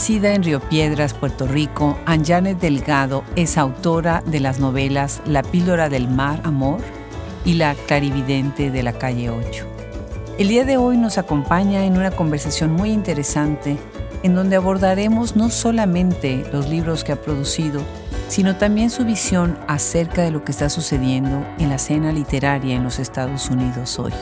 Nacida en Río Piedras, Puerto Rico, Anjanet Delgado es autora de las novelas La píldora del mar, amor y La clarividente de la calle 8. El día de hoy nos acompaña en una conversación muy interesante en donde abordaremos no solamente los libros que ha producido, sino también su visión acerca de lo que está sucediendo en la escena literaria en los Estados Unidos hoy.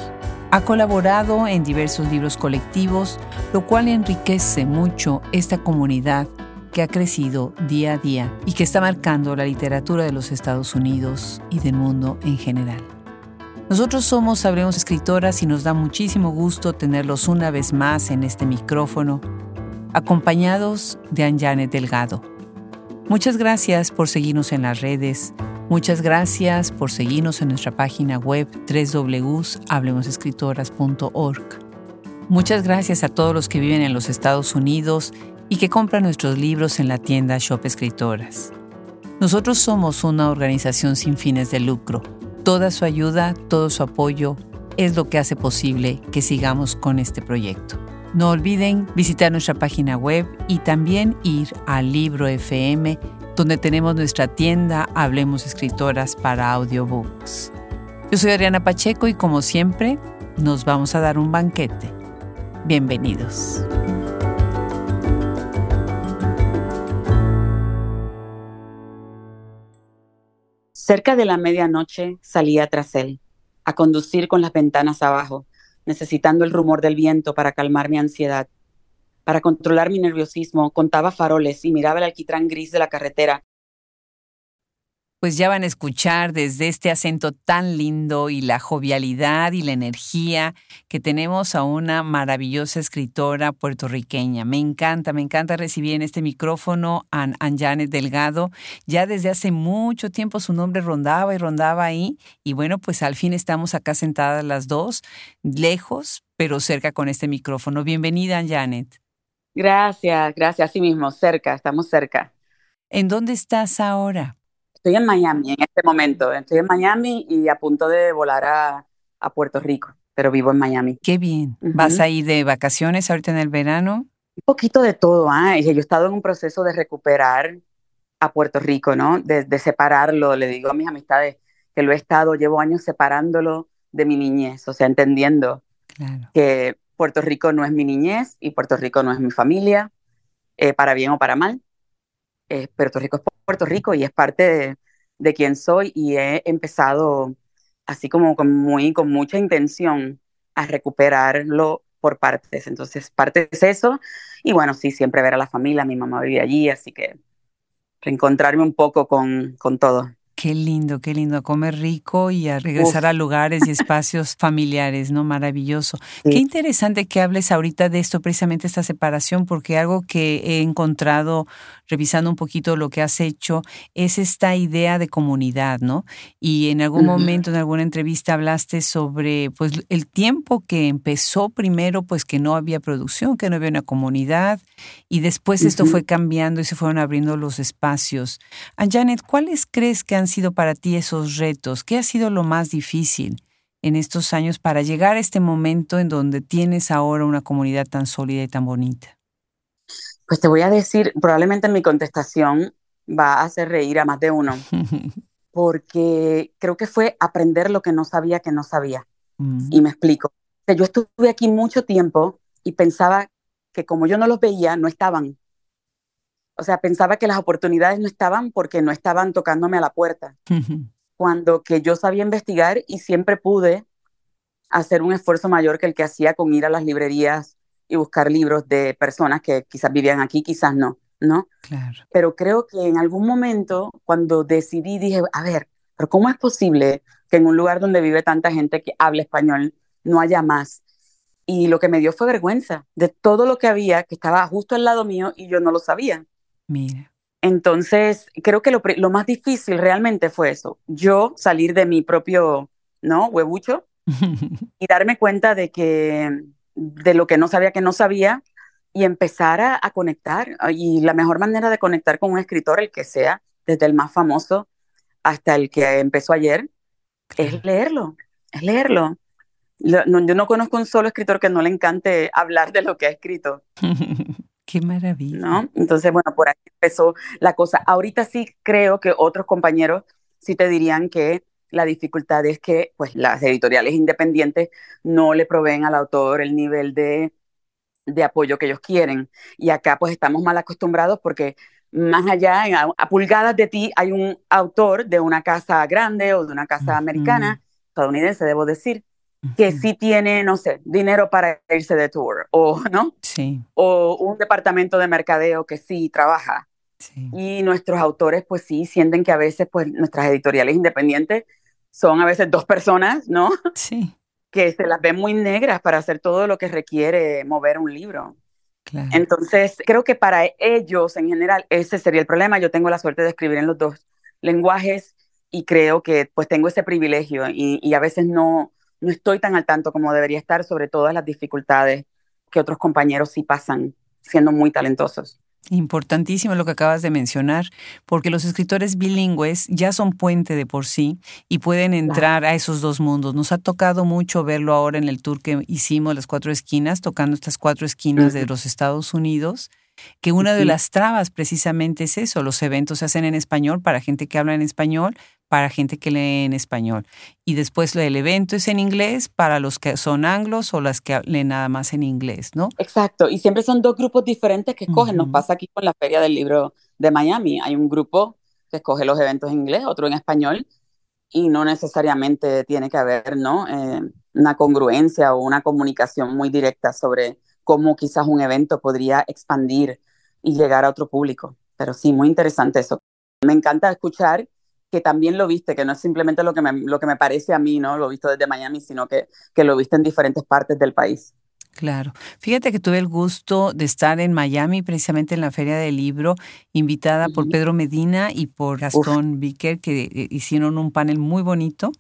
Ha colaborado en diversos libros colectivos, lo cual enriquece mucho esta comunidad que ha crecido día a día y que está marcando la literatura de los Estados Unidos y del mundo en general. Nosotros somos Sabremos Escritoras y nos da muchísimo gusto tenerlos una vez más en este micrófono, acompañados de Anjanet Delgado. Muchas gracias por seguirnos en las redes, Muchas gracias por seguirnos en nuestra página web www.hablemosescritoras.org. Muchas gracias a todos los que viven en los Estados Unidos y que compran nuestros libros en la tienda Shop Escritoras. Nosotros somos una organización sin fines de lucro. Toda su ayuda, todo su apoyo es lo que hace posible que sigamos con este proyecto. No olviden visitar nuestra página web y también ir al Libro FM donde tenemos nuestra tienda Hablemos Escritoras para audiobooks. Yo soy Adriana Pacheco y como siempre, nos vamos a dar un banquete. Bienvenidos. Cerca de la medianoche salía tras él, a conducir con las ventanas abajo, necesitando el rumor del viento para calmar mi ansiedad. Para controlar mi nerviosismo, contaba faroles y miraba el alquitrán gris de la carretera. Pues ya van a escuchar desde este acento tan lindo y la jovialidad y la energía que tenemos a una maravillosa escritora puertorriqueña. Me encanta, me encanta recibir en este micrófono a Anjanet Delgado. Ya desde hace mucho tiempo su nombre rondaba y rondaba ahí. Y bueno, pues al fin estamos acá sentadas las dos, lejos, pero cerca con este micrófono. Bienvenida, Janet. Gracias, gracias. Así mismo, cerca, estamos cerca. ¿En dónde estás ahora? Estoy en Miami en este momento. Estoy en Miami y a punto de volar a, Puerto Rico, pero vivo en Miami. Qué bien. ¿Vas a ir de vacaciones ahorita en el verano? Un poquito de todo. ¿ah? Yo he estado en un proceso de recuperar a Puerto Rico, ¿no? De, de separarlo. Le digo a mis amistades que lo he estado, llevo años separándolo de mi niñez, o sea, entendiendo claro. que Puerto Rico no es mi niñez y Puerto Rico no es mi familia, eh, para bien o para mal. Eh, Puerto Rico es Puerto Rico y es parte de, de quien soy y he empezado así como con, muy, con mucha intención a recuperarlo por partes. Entonces, parte es eso. Y bueno, sí, siempre ver a la familia, mi mamá vive allí, así que reencontrarme un poco con, con todo. Qué lindo, qué lindo, a comer rico y a regresar a lugares y espacios familiares, ¿no? Maravilloso. Qué interesante que hables ahorita de esto, precisamente esta separación, porque algo que he encontrado revisando un poquito lo que has hecho es esta idea de comunidad, ¿no? Y en algún momento, en alguna entrevista, hablaste sobre, pues, el tiempo que empezó primero, pues, que no había producción, que no había una comunidad, y después esto fue cambiando y se fueron abriendo los espacios. Janet, ¿cuáles crees que han sido para ti esos retos? ¿Qué ha sido lo más difícil en estos años para llegar a este momento en donde tienes ahora una comunidad tan sólida y tan bonita? Pues te voy a decir, probablemente mi contestación va a hacer reír a más de uno, porque creo que fue aprender lo que no sabía que no sabía. Mm. Y me explico. Yo estuve aquí mucho tiempo y pensaba que como yo no los veía, no estaban. O sea, pensaba que las oportunidades no estaban porque no estaban tocándome a la puerta. Cuando que yo sabía investigar y siempre pude hacer un esfuerzo mayor que el que hacía con ir a las librerías y buscar libros de personas que quizás vivían aquí, quizás no, ¿no? Claro. Pero creo que en algún momento, cuando decidí, dije, a ver, pero ¿cómo es posible que en un lugar donde vive tanta gente que habla español no haya más? Y lo que me dio fue vergüenza de todo lo que había que estaba justo al lado mío y yo no lo sabía. Mira. Entonces, creo que lo, más difícil realmente fue eso, yo salir de mi propio, ¿no? Huevucho y darme cuenta de que, de lo que no sabía que no sabía y empezar a, conectar. Y la mejor manera de conectar con un escritor, el que sea, desde el más famoso hasta el que empezó ayer, es leerlo, es leerlo. yo no conozco un solo escritor que no le encante hablar de lo que ha escrito. Qué maravilla. ¿no? Entonces, bueno, por ahí empezó la cosa. Ahorita sí creo que otros compañeros sí te dirían que la dificultad es que pues las editoriales independientes no le proveen al autor el nivel de, de apoyo que ellos quieren. Y acá pues estamos mal acostumbrados porque más allá, a, pulgadas de ti, hay un autor de una casa grande o de una casa americana, estadounidense, debo decir, que sí tiene, no sé, dinero para irse de tour, o, ¿no? Sí. O un departamento de mercadeo que sí trabaja. Sí. Y nuestros autores, pues sí, sienten que a veces, pues, nuestras editoriales independientes son a veces dos personas, ¿no? Sí. Que se las ven muy negras para hacer todo lo que requiere mover un libro. Claro. Entonces, creo que para ellos en general ese sería el problema. Yo tengo la suerte de escribir en los dos lenguajes y creo que pues tengo ese privilegio y, y a veces no, no estoy tan al tanto como debería estar sobre todas las dificultades que otros compañeros sí pasan siendo muy talentosos. Importantísimo lo que acabas de mencionar, porque los escritores bilingües ya son puente de por sí y pueden entrar a esos dos mundos. Nos ha tocado mucho verlo ahora en el tour que hicimos, las cuatro esquinas, tocando estas cuatro esquinas de los Estados Unidos, que una de las trabas precisamente es eso, los eventos se hacen en español para gente que habla en español, para gente que lee en español. Y después el evento es en inglés para los que son anglos o las que leen nada más en inglés, ¿no? Exacto, y siempre son dos grupos diferentes que escogen. Nos pasa aquí con la Feria del Libro de Miami. Hay un grupo que escoge los eventos en inglés, otro en español, y no necesariamente tiene que haber, ¿no? Eh, una congruencia o una comunicación muy directa sobre cómo quizás un evento podría expandir y llegar a otro público. Pero sí, muy interesante eso. Me encanta escuchar que también lo viste, que no es simplemente lo que me, lo que me parece a mí, ¿no? Lo visto desde Miami, sino que, que lo viste en diferentes partes del país. Claro. Fíjate que tuve el gusto de estar en Miami, precisamente en la Feria del Libro, invitada por Pedro Medina y por Gastón Vicker, que eh, hicieron un panel muy bonito.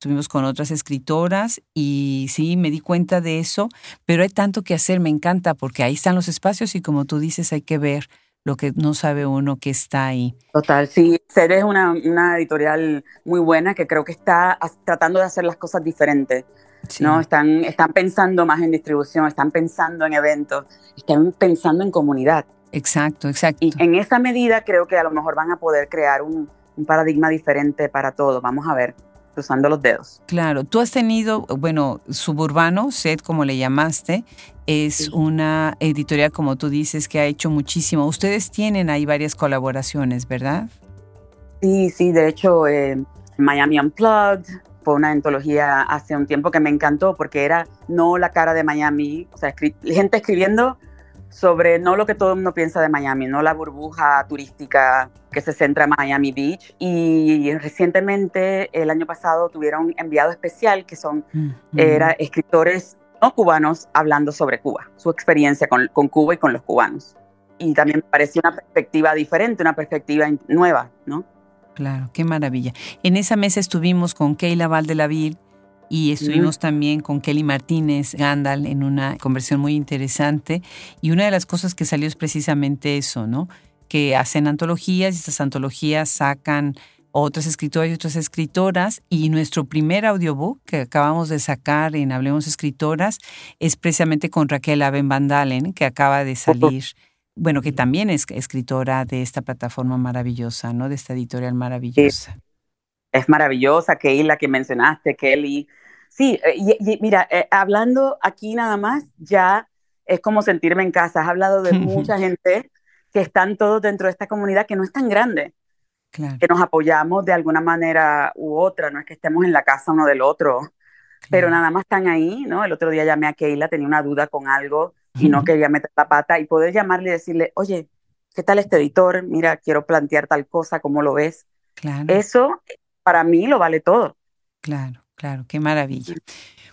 Estuvimos con otras escritoras y sí, me di cuenta de eso, pero hay tanto que hacer, me encanta, porque ahí están los espacios y como tú dices, hay que ver lo que no sabe uno que está ahí. Total, sí, Ser es una, una editorial muy buena que creo que está tratando de hacer las cosas diferentes. ¿no? Están, están pensando más en distribución, están pensando en eventos, están pensando en comunidad. Exacto, exacto. Y en esa medida creo que a lo mejor van a poder crear un, un paradigma diferente para todo. Vamos a ver cruzando los dedos. Claro, tú has tenido, bueno, Suburbano, SED como le llamaste, es una editorial, como tú dices, que ha hecho muchísimo. Ustedes tienen ahí varias colaboraciones, ¿verdad? Sí, sí, de hecho, eh, Miami Unplugged fue una antología hace un tiempo que me encantó porque era no la cara de Miami, o sea, gente escribiendo sobre no lo que todo el mundo piensa de Miami, no la burbuja turística que se centra en Miami Beach. Y recientemente, el año pasado, tuvieron un enviado especial que son era escritores no cubanos hablando sobre Cuba, su experiencia con, con Cuba y con los cubanos. Y también me pareció una perspectiva diferente, una perspectiva nueva, ¿no? Claro, qué maravilla. En esa mesa estuvimos con Keila Valdelaville y estuvimos también con Kelly Martínez Gandal en una conversión muy interesante y una de las cosas que salió es precisamente eso, ¿no? Que hacen antologías y estas antologías sacan otras escritoras y otras escritoras y nuestro primer audiobook que acabamos de sacar en Hablemos Escritoras es precisamente con Raquel Aben Vandalen que acaba de salir bueno, que también es escritora de esta plataforma maravillosa, ¿no? De esta editorial maravillosa. Es maravillosa, Keila, que mencionaste, Kelly. Sí, eh, y, mira, eh, hablando aquí nada más, ya es como sentirme en casa. Has hablado de mucha gente que están todos dentro de esta comunidad que no es tan grande, que nos apoyamos de alguna manera u otra, no es que estemos en la casa uno del otro, pero nada más están ahí, ¿no? El otro día llamé a Keila, tenía una duda con algo y no quería meter la pata y poder llamarle y decirle, oye, ¿qué tal este editor? Mira, quiero plantear tal cosa, ¿cómo lo ves? Claro. Eso para mí lo vale todo. Claro, claro, qué maravilla.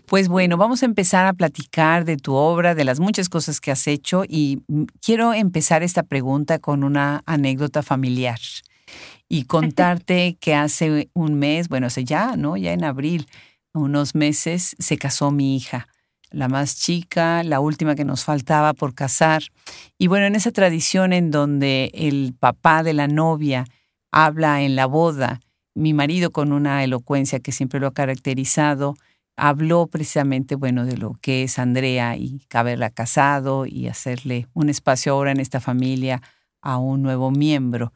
Pues bueno, vamos a empezar a platicar de tu obra, de las muchas cosas que has hecho y mm, quiero empezar esta pregunta con una anécdota familiar y contarte que hace un mes, bueno, hace ya, ¿no? Ya en abril, unos meses, se casó mi hija la más chica, la última que nos faltaba por casar. Y bueno, en esa tradición en donde el papá de la novia habla en la boda, mi marido con una elocuencia que siempre lo ha caracterizado, habló precisamente, bueno, de lo que es Andrea y haberla casado y hacerle un espacio ahora en esta familia a un nuevo miembro.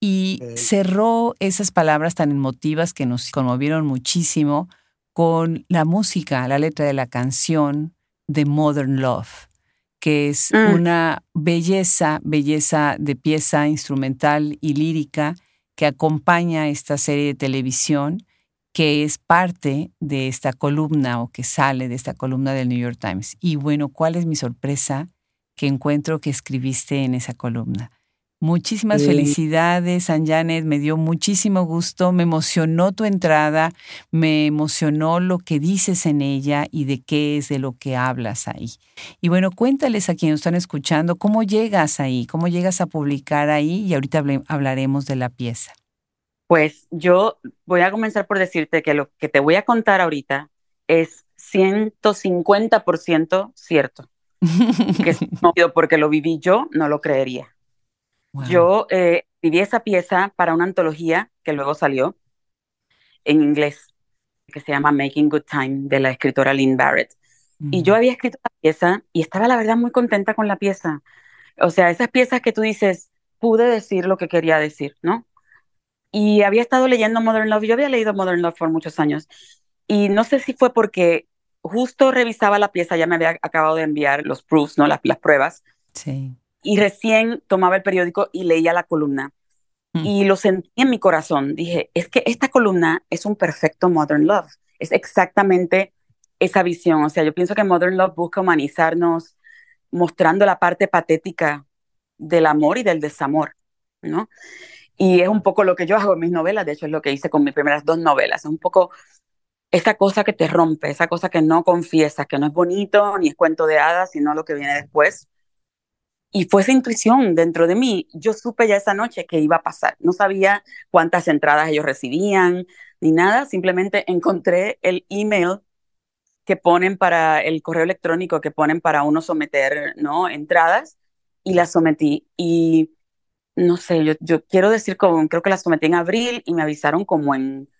Y cerró esas palabras tan emotivas que nos conmovieron muchísimo con la música, la letra de la canción de Modern Love, que es mm. una belleza, belleza de pieza instrumental y lírica que acompaña esta serie de televisión que es parte de esta columna o que sale de esta columna del New York Times. Y bueno, ¿cuál es mi sorpresa que encuentro que escribiste en esa columna? Muchísimas felicidades, San Janet. Me dio muchísimo gusto. Me emocionó tu entrada. Me emocionó lo que dices en ella y de qué es de lo que hablas ahí. Y bueno, cuéntales a quienes están escuchando cómo llegas ahí, cómo llegas a publicar ahí y ahorita hablaremos de la pieza. Pues yo voy a comenzar por decirte que lo que te voy a contar ahorita es 150% cierto. que porque lo viví yo, no lo creería. Yo eh, viví esa pieza para una antología que luego salió en inglés, que se llama Making Good Time, de la escritora Lynn Barrett. Y yo había escrito la pieza y estaba la verdad muy contenta con la pieza. O sea, esas piezas que tú dices, pude decir lo que quería decir, ¿no? Y había estado leyendo Modern Love, yo había leído Modern Love por muchos años. Y no sé si fue porque justo revisaba la pieza, ya me había acabado de enviar los proofs, ¿no? Las, las pruebas. Sí y recién tomaba el periódico y leía la columna. Mm. Y lo sentí en mi corazón. Dije, es que esta columna es un perfecto Modern Love. Es exactamente esa visión. O sea, yo pienso que Modern Love busca humanizarnos mostrando la parte patética del amor y del desamor, ¿no? Y es un poco lo que yo hago en mis novelas, de hecho es lo que hice con mis primeras dos novelas, es un poco esa cosa que te rompe, esa cosa que no confiesas, que no es bonito ni es cuento de hadas, sino lo que viene después, y fue esa intuición dentro de mí. Yo supe ya esa noche que iba a pasar. No sabía cuántas entradas ellos recibían ni nada. Simplemente encontré el email que ponen para el correo electrónico que ponen para uno someter ¿no? entradas y las sometí. Y no sé, yo, quiero decir, como, creo que las sometí en abril y me avisaron como en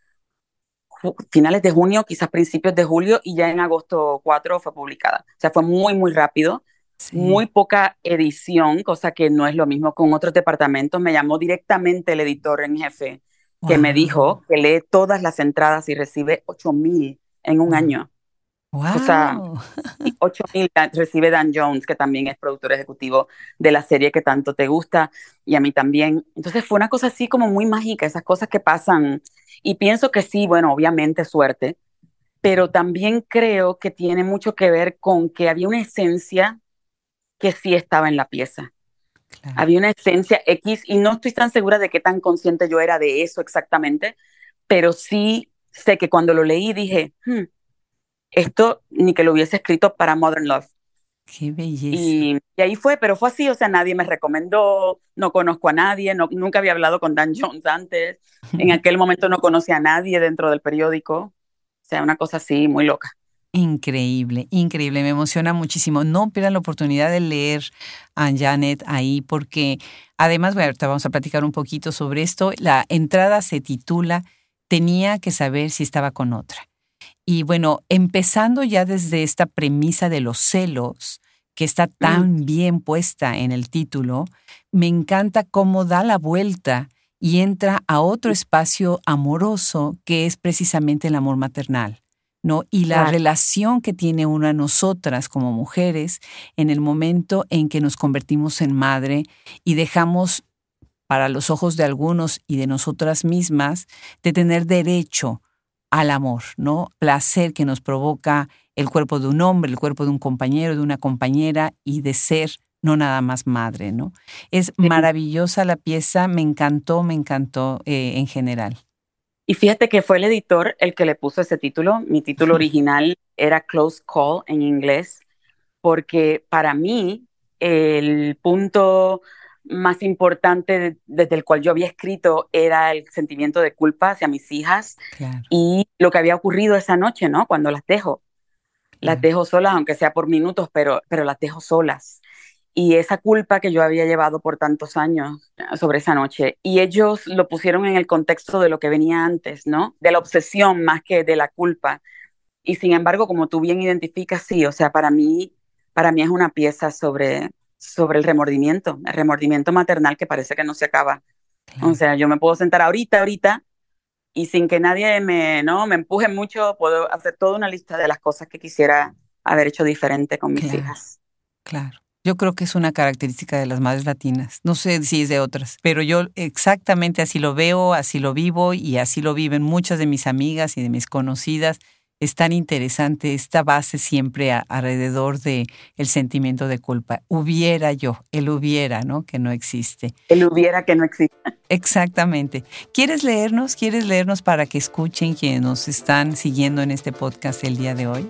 finales de junio, quizás principios de julio, y ya en agosto 4 fue publicada. O sea, fue muy, muy rápido muy poca edición, cosa que no es lo mismo con otros departamentos. Me llamó directamente el editor en jefe que me dijo que lee todas las entradas y recibe 8 mil en un año. Wow. O sea, 8 mil recibe Dan Jones, que también es productor ejecutivo de la serie que tanto te gusta y a mí también. Entonces fue una cosa así como muy mágica, esas cosas que pasan. Y pienso que sí, bueno, obviamente suerte, pero también creo que tiene mucho que ver con que había una esencia que sí estaba en la pieza. Había una esencia X y no estoy tan segura de qué tan consciente yo era de eso exactamente, pero sí sé que cuando lo leí dije, hmm, esto ni que lo hubiese escrito para Modern Love. Qué belleza. Y, ahí fue, pero fue así, o sea, nadie me recomendó, no conozco a nadie, no, nunca había hablado con Dan Jones antes, en aquel momento no conocía a nadie dentro del periódico, o sea, una cosa así muy loca. Increíble, increíble, me emociona muchísimo. No pierdan la oportunidad de leer a Janet ahí porque además, bueno, ahorita vamos a platicar un poquito sobre esto. La entrada se titula Tenía que saber si estaba con otra. Y bueno, empezando ya desde esta premisa de los celos, que está tan bien puesta en el título, me encanta cómo da la vuelta y entra a otro espacio amoroso que es precisamente el amor maternal. ¿No? Y la relación que tiene una nosotras como mujeres en el momento en que nos convertimos en madre y dejamos para los ojos de algunos y de nosotras mismas de tener derecho al amor, ¿no? Placer que nos provoca el cuerpo de un hombre, el cuerpo de un compañero, de una compañera y de ser no nada más madre, ¿no? Es maravillosa la pieza, me encantó, me encantó eh, en general. Y fíjate que fue el editor el que le puso ese título. Mi título original era Close Call en inglés, porque para mí el punto más importante desde el cual yo había escrito era el sentimiento de culpa hacia mis hijas y lo que había ocurrido esa noche, ¿no? Cuando las dejo. Las dejo solas, aunque sea por minutos, pero, pero las dejo solas y esa culpa que yo había llevado por tantos años sobre esa noche. Y ellos lo pusieron en el contexto de lo que venía antes, ¿no? De la obsesión más que de la culpa. Y sin embargo, como tú bien identificas, sí, o sea, para mí, para mí es una pieza sobre, sobre el remordimiento, el remordimiento maternal que parece que no se acaba. O sea, yo me puedo sentar ahorita, ahorita, y sin que nadie me, ¿no? me empuje mucho, puedo hacer toda una lista de las cosas que quisiera haber hecho diferente con mis hijas. Claro. Yo creo que es una característica de las madres latinas. No sé si es de otras, pero yo exactamente así lo veo, así lo vivo y así lo viven muchas de mis amigas y de mis conocidas es tan interesante esta base siempre alrededor de el sentimiento de culpa. Hubiera yo, el hubiera, ¿no? Que no existe. El hubiera que no existe. Exactamente. ¿Quieres leernos? ¿Quieres leernos para que escuchen quienes nos están siguiendo en este podcast el día de hoy?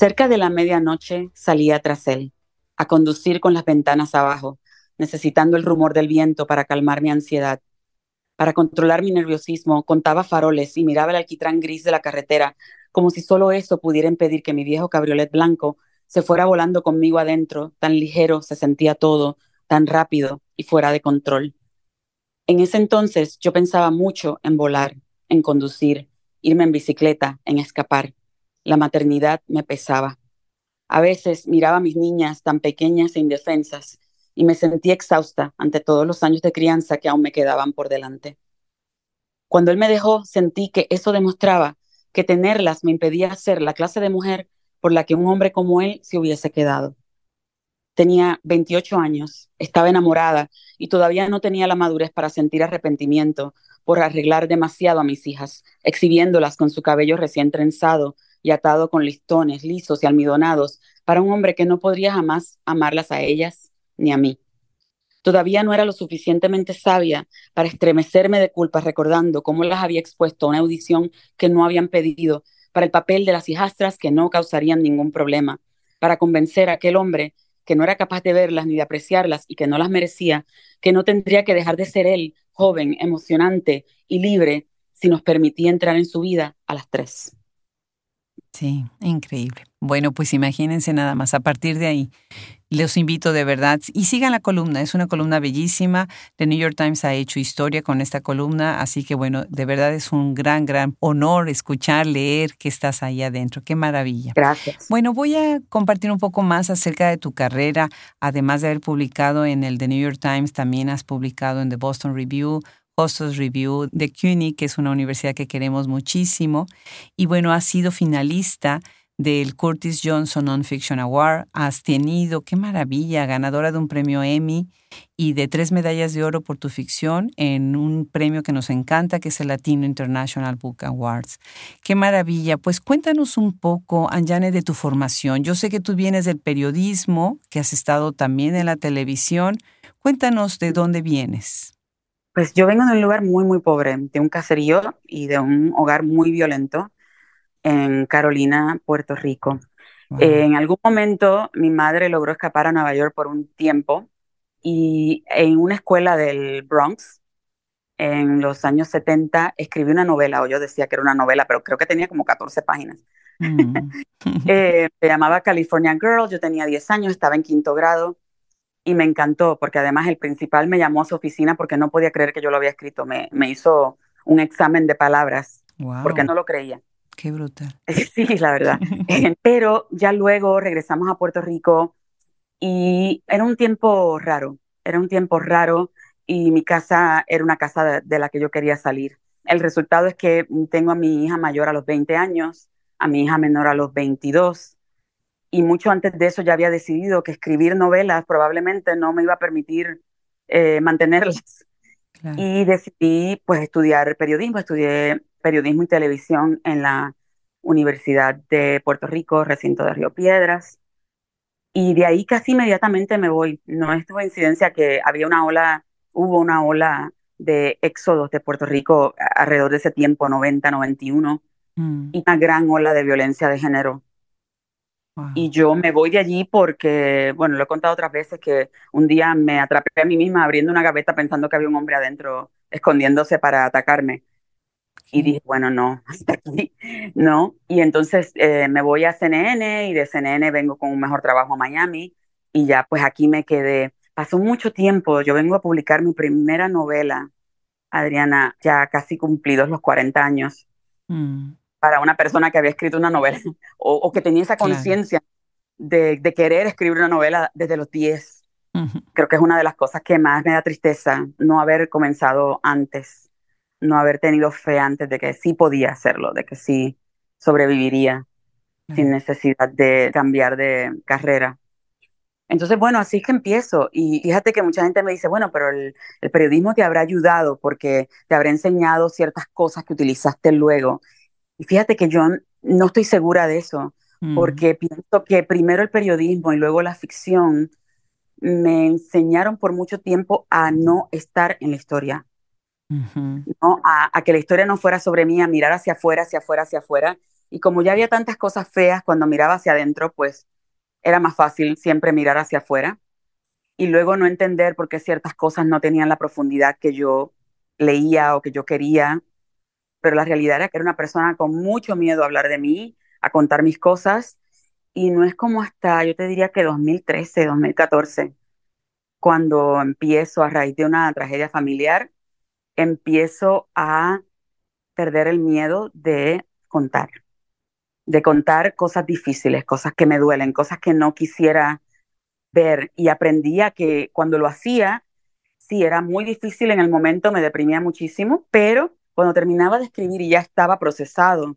Cerca de la medianoche salía tras él, a conducir con las ventanas abajo, necesitando el rumor del viento para calmar mi ansiedad. Para controlar mi nerviosismo, contaba faroles y miraba el alquitrán gris de la carretera, como si solo eso pudiera impedir que mi viejo cabriolet blanco se fuera volando conmigo adentro, tan ligero se sentía todo, tan rápido y fuera de control. En ese entonces yo pensaba mucho en volar, en conducir, irme en bicicleta, en escapar. La maternidad me pesaba. A veces miraba a mis niñas tan pequeñas e indefensas y me sentía exhausta ante todos los años de crianza que aún me quedaban por delante. Cuando él me dejó, sentí que eso demostraba que tenerlas me impedía ser la clase de mujer por la que un hombre como él se hubiese quedado. Tenía 28 años, estaba enamorada y todavía no tenía la madurez para sentir arrepentimiento por arreglar demasiado a mis hijas, exhibiéndolas con su cabello recién trenzado y atado con listones lisos y almidonados para un hombre que no podría jamás amarlas a ellas ni a mí. Todavía no era lo suficientemente sabia para estremecerme de culpa recordando cómo las había expuesto a una audición que no habían pedido para el papel de las hijastras que no causarían ningún problema, para convencer a aquel hombre que no era capaz de verlas ni de apreciarlas y que no las merecía, que no tendría que dejar de ser él, joven, emocionante y libre, si nos permitía entrar en su vida a las tres. Sí, increíble. Bueno, pues imagínense nada más. A partir de ahí, los invito de verdad y sigan la columna. Es una columna bellísima. The New York Times ha hecho historia con esta columna, así que bueno, de verdad es un gran, gran honor escuchar, leer que estás ahí adentro. Qué maravilla. Gracias. Bueno, voy a compartir un poco más acerca de tu carrera. Además de haber publicado en el The New York Times, también has publicado en The Boston Review, Hostels Review de CUNY, que es una universidad que queremos muchísimo. Y bueno, has sido finalista del Curtis Johnson Non-Fiction Award. Has tenido, qué maravilla, ganadora de un premio Emmy y de tres medallas de oro por tu ficción en un premio que nos encanta, que es el Latino International Book Awards. Qué maravilla. Pues cuéntanos un poco, Anjane, de tu formación. Yo sé que tú vienes del periodismo, que has estado también en la televisión. Cuéntanos de dónde vienes. Pues yo vengo de un lugar muy, muy pobre, de un caserío y de un hogar muy violento en Carolina, Puerto Rico. en algún momento mi madre logró escapar a Nueva York por un tiempo y en una escuela del Bronx, en los años 70, escribí una novela, o yo decía que era una novela, pero creo que tenía como 14 páginas. Mm. Eh, se llamaba California Girl, yo tenía 10 años, estaba en quinto grado y me encantó porque además el principal me llamó a su oficina porque no podía creer que yo lo había escrito. Me, me hizo un examen de palabras porque no lo creía. Qué brutal. Sí, la verdad. Pero ya luego regresamos a Puerto Rico y era un tiempo raro, era un tiempo raro y mi casa era una casa de, de la que yo quería salir. El resultado es que tengo a mi hija mayor a los 20 años, a mi hija menor a los 22 y mucho antes de eso ya había decidido que escribir novelas probablemente no me iba a permitir eh, mantenerlas. Y decidí pues estudiar periodismo, estudié periodismo y televisión en la Universidad de Puerto Rico, recinto de Río Piedras. Y de ahí casi inmediatamente me voy. No es coincidencia que había una ola, hubo una ola de éxodos de Puerto Rico alrededor de ese tiempo, 90, 91, mm. y una gran ola de violencia de género y yo me voy de allí porque, bueno, lo he contado otras veces que un día me atrapé a mí misma abriendo una gaveta pensando que había un hombre adentro escondiéndose para atacarme. Y dije, bueno, no, hasta aquí, no. Y entonces eh, me voy a CNN y de CNN vengo con un mejor trabajo a Miami y ya pues aquí me quedé. Pasó mucho tiempo, yo vengo a publicar mi primera novela, Adriana, ya casi cumplidos los 40 años, mm. Para una persona que había escrito una novela o, que tenía esa conciencia de, de, querer escribir una novela desde los 10. Creo que es una de las cosas que más me da tristeza, no haber comenzado antes no haber tenido fe antes de que sí podía hacerlo, de que sí sobreviviría sin necesidad de cambiar de carrera. Entonces, bueno, así es que empiezo. Y fíjate que mucha gente me dice, bueno, pero el, periodismo te habrá ayudado porque te habrá enseñado ciertas cosas que utilizaste luego. Y fíjate que yo no estoy segura de eso, mm. porque pienso que primero el periodismo y luego la ficción me enseñaron por mucho tiempo a no estar en la historia, ¿no? A, que la historia no fuera sobre mí, a mirar hacia afuera, hacia afuera, hacia afuera. Y como ya había tantas cosas feas cuando miraba hacia adentro, pues era más fácil siempre mirar hacia afuera y luego no entender por qué ciertas cosas no tenían la profundidad que yo leía o que yo quería. Pero la realidad era que era una persona con mucho miedo a hablar de mí, a contar mis cosas. Y no es como hasta, yo te diría que 2013, 2014, cuando empiezo a raíz de una tragedia familiar, empiezo a perder el miedo de contar, de contar cosas difíciles, cosas que me duelen, cosas que no quisiera ver. Y aprendí a que cuando lo hacía, sí, era muy difícil en el momento, me deprimía muchísimo, pero cuando terminaba de escribir y ya estaba procesado,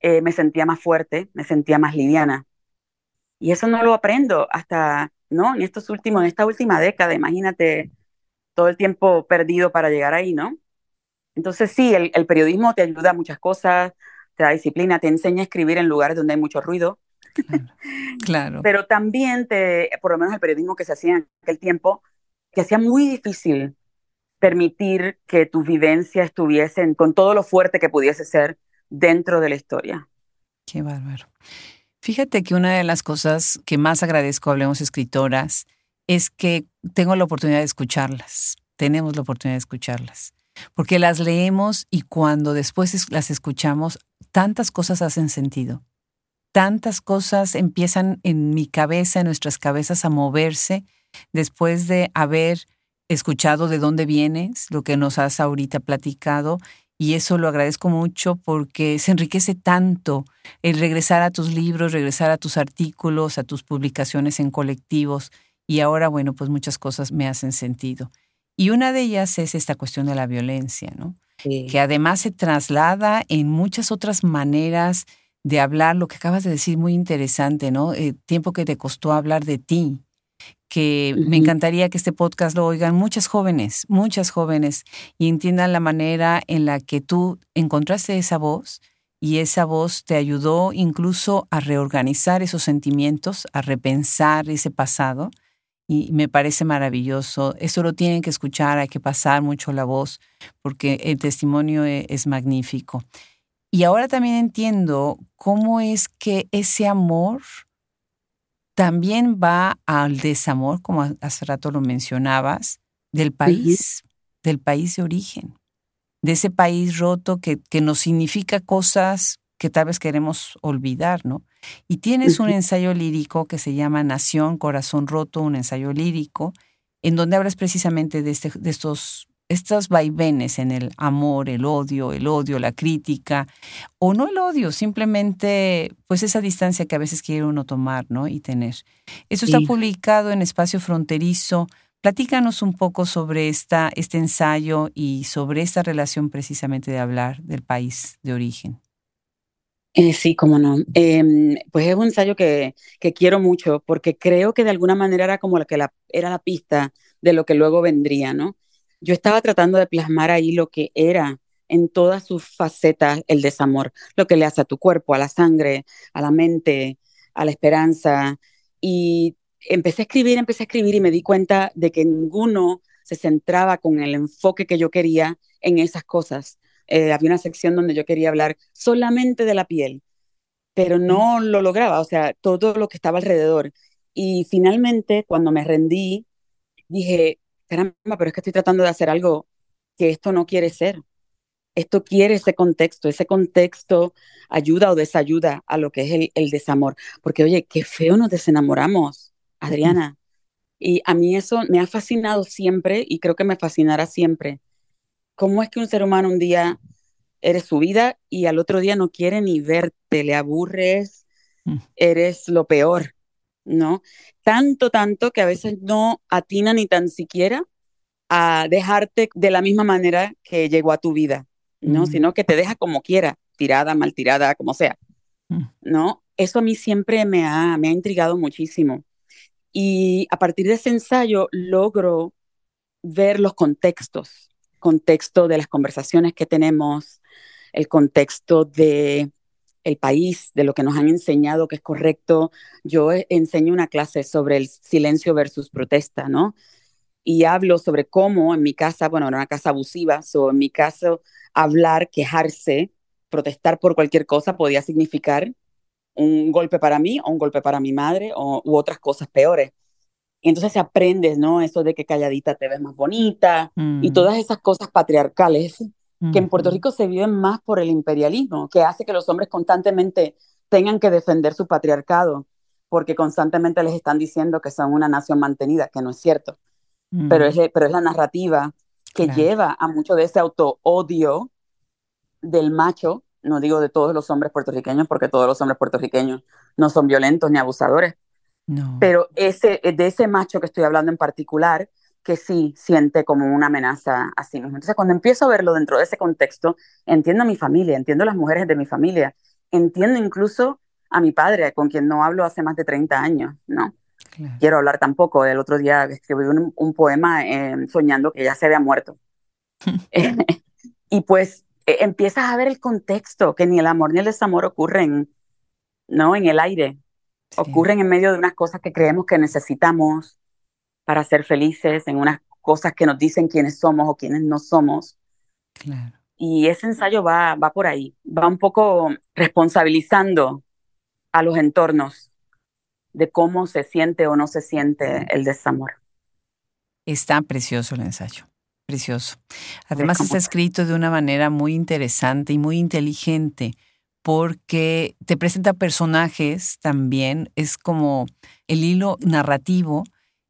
eh, me sentía más fuerte, me sentía más liviana. Y eso no lo aprendo hasta, ¿no? En estos últimos, en esta última década, imagínate todo el tiempo perdido para llegar ahí, ¿no? Entonces sí, el, periodismo te ayuda a muchas cosas, te da disciplina, te enseña a escribir en lugares donde hay mucho ruido. Claro. Pero también te, por lo menos el periodismo que se hacía en aquel tiempo, que hacía muy difícil permitir que tus vivencias estuviesen con todo lo fuerte que pudiese ser dentro de la historia. Qué bárbaro. Fíjate que una de las cosas que más agradezco, hablemos escritoras, es que tengo la oportunidad de escucharlas, tenemos la oportunidad de escucharlas, porque las leemos y cuando después las escuchamos, tantas cosas hacen sentido, tantas cosas empiezan en mi cabeza, en nuestras cabezas a moverse después de haber escuchado de dónde vienes, lo que nos has ahorita platicado, y eso lo agradezco mucho porque se enriquece tanto el regresar a tus libros, regresar a tus artículos, a tus publicaciones en colectivos y ahora, bueno, pues muchas cosas me hacen sentido. Y una de ellas es esta cuestión de la violencia, ¿no? Que además se traslada en muchas otras maneras de hablar, lo que acabas de decir, muy interesante, ¿no? El eh, tiempo que te costó hablar de ti, que me encantaría que este podcast lo oigan muchas jóvenes, muchas jóvenes, y entiendan la manera en la que tú encontraste esa voz y esa voz te ayudó incluso a reorganizar esos sentimientos, a repensar ese pasado y me parece maravilloso. Eso lo tienen que escuchar, hay que pasar mucho la voz porque el testimonio e, es, magnífico. Y ahora también entiendo cómo es que ese amor también va al desamor, como hace rato lo mencionabas, del país, del país de origen, de ese país roto que, que nos significa cosas que tal vez queremos olvidar, ¿no? Y tienes un ensayo lírico que se llama Nación, Corazón Roto, un ensayo lírico, en donde hablas precisamente de, este, de estos, estos vaivenes en el amor, el odio, el odio, la crítica, o no el odio, simplemente pues esa distancia que a veces quiere uno tomar, ¿no? Y tener. Eso está publicado en Espacio Fronterizo. Platícanos un poco sobre esta, este ensayo y sobre esta relación precisamente de hablar del país de origen. Eh, sí, cómo no. Em, pues es un ensayo que, que, quiero mucho porque creo que de alguna manera era como la que la, era la pista de lo que luego vendría, ¿no? Yo estaba tratando de plasmar ahí lo que era en todas sus facetas el desamor, lo que le hace a tu cuerpo, a la sangre, a la mente, a la esperanza. Y empecé a escribir, empecé a escribir y me di cuenta de que ninguno se centraba con el enfoque que yo quería en esas cosas eh, había una sección donde yo quería hablar solamente de la piel, pero no lo lograba, o sea, todo lo que estaba alrededor. Y finalmente, cuando me rendí, dije, caramba, pero es que estoy tratando de hacer algo que esto no quiere ser. esto quiere ese contexto, ese contexto ayuda o desayuda a lo que es el, desamor. Porque, oye, qué feo nos desenamoramos, Adriana. Y a mí eso me ha fascinado siempre y creo que me fascinará siempre. ¿Cómo es que un ser humano un día eres su vida y al otro día no quiere ni verte, le aburres, mm. eres lo peor, ¿no? Tanto, tanto que a veces no atina ni tan siquiera a dejarte de la misma manera que llegó a tu vida, ¿no? Sino que te deja como quiera, tirada, mal tirada, como sea, mm. ¿no? Eso a mí siempre me ha, me ha intrigado muchísimo. Y a partir de ese ensayo logro ver los contextos, contexto de las conversaciones que tenemos, el contexto de el país, de lo que nos han enseñado que es correcto. Yo enseño una clase sobre el silencio versus protesta, ¿no? Y hablo sobre cómo en mi casa, bueno, era una casa abusiva, o en mi caso, hablar, quejarse, protestar por cualquier cosa podía significar un golpe para mí o un golpe para mi madre o, u otras cosas peores. Y entonces aprendes, ¿no? Eso de que calladita te ves más bonita y mm. todas esas cosas patriarcales que en Puerto Rico se viven más por el imperialismo, que hace que los hombres constantemente tengan que defender su patriarcado, porque constantemente les están diciendo que son una nación mantenida, que no es cierto. pero, es, pero es la narrativa que lleva a mucho de ese auto-odio del macho, no digo de todos los hombres puertorriqueños, porque todos los hombres puertorriqueños no son violentos ni abusadores, no. pero ese, de ese macho que estoy hablando en particular, que sí siente como una amenaza a sí mismo. Entonces, cuando empiezo a verlo dentro de ese contexto, entiendo a mi familia, entiendo a las mujeres de mi familia, entiendo incluso a mi padre, con quien no hablo hace más de 30 años, ¿no? Quiero hablar tampoco. El otro día escribí un, poema eh, soñando que ya se había muerto. y pues e, empiezas a ver el contexto, que ni el amor ni el desamor ocurren, ¿no? En el aire. Ocurren en medio de unas cosas que creemos que necesitamos, para ser felices, en unas cosas que nos dicen quiénes somos o quiénes no somos. Y ese ensayo va, va por ahí, va un poco responsabilizando a los entornos de cómo se siente o no se siente el desamor. Está precioso el ensayo, precioso. Además está escrito de una manera muy interesante y muy inteligente porque te presenta personajes también, es como el hilo narrativo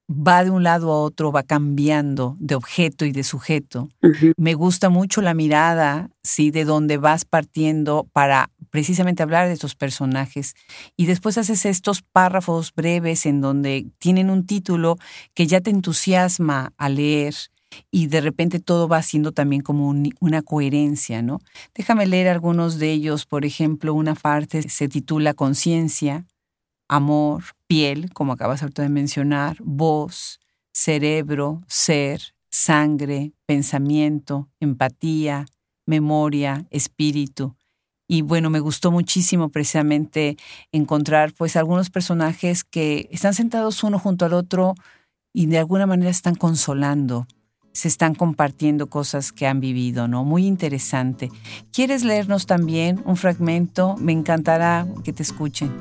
va de un lado a otro, va cambiando de objeto y de sujeto. Me gusta mucho la mirada, sí, de donde vas partiendo para precisamente hablar de estos personajes. Y después haces estos párrafos breves en donde tienen un título que ya te entusiasma a leer y de repente todo va siendo también como una coherencia, ¿no? Déjame leer algunos de ellos. Por ejemplo, una parte se titula Conciencia, amor, piel, como acabas de mencionar, voz, cerebro, ser, sangre, pensamiento, empatía, memoria, espíritu. Y bueno, me gustó muchísimo precisamente encontrar pues algunos personajes que están sentados uno junto al otro y de alguna manera están consolando, se están compartiendo cosas que han vivido, ¿no? Muy interesante. ¿Quieres leernos también un fragmento? Me encantará que te escuchen.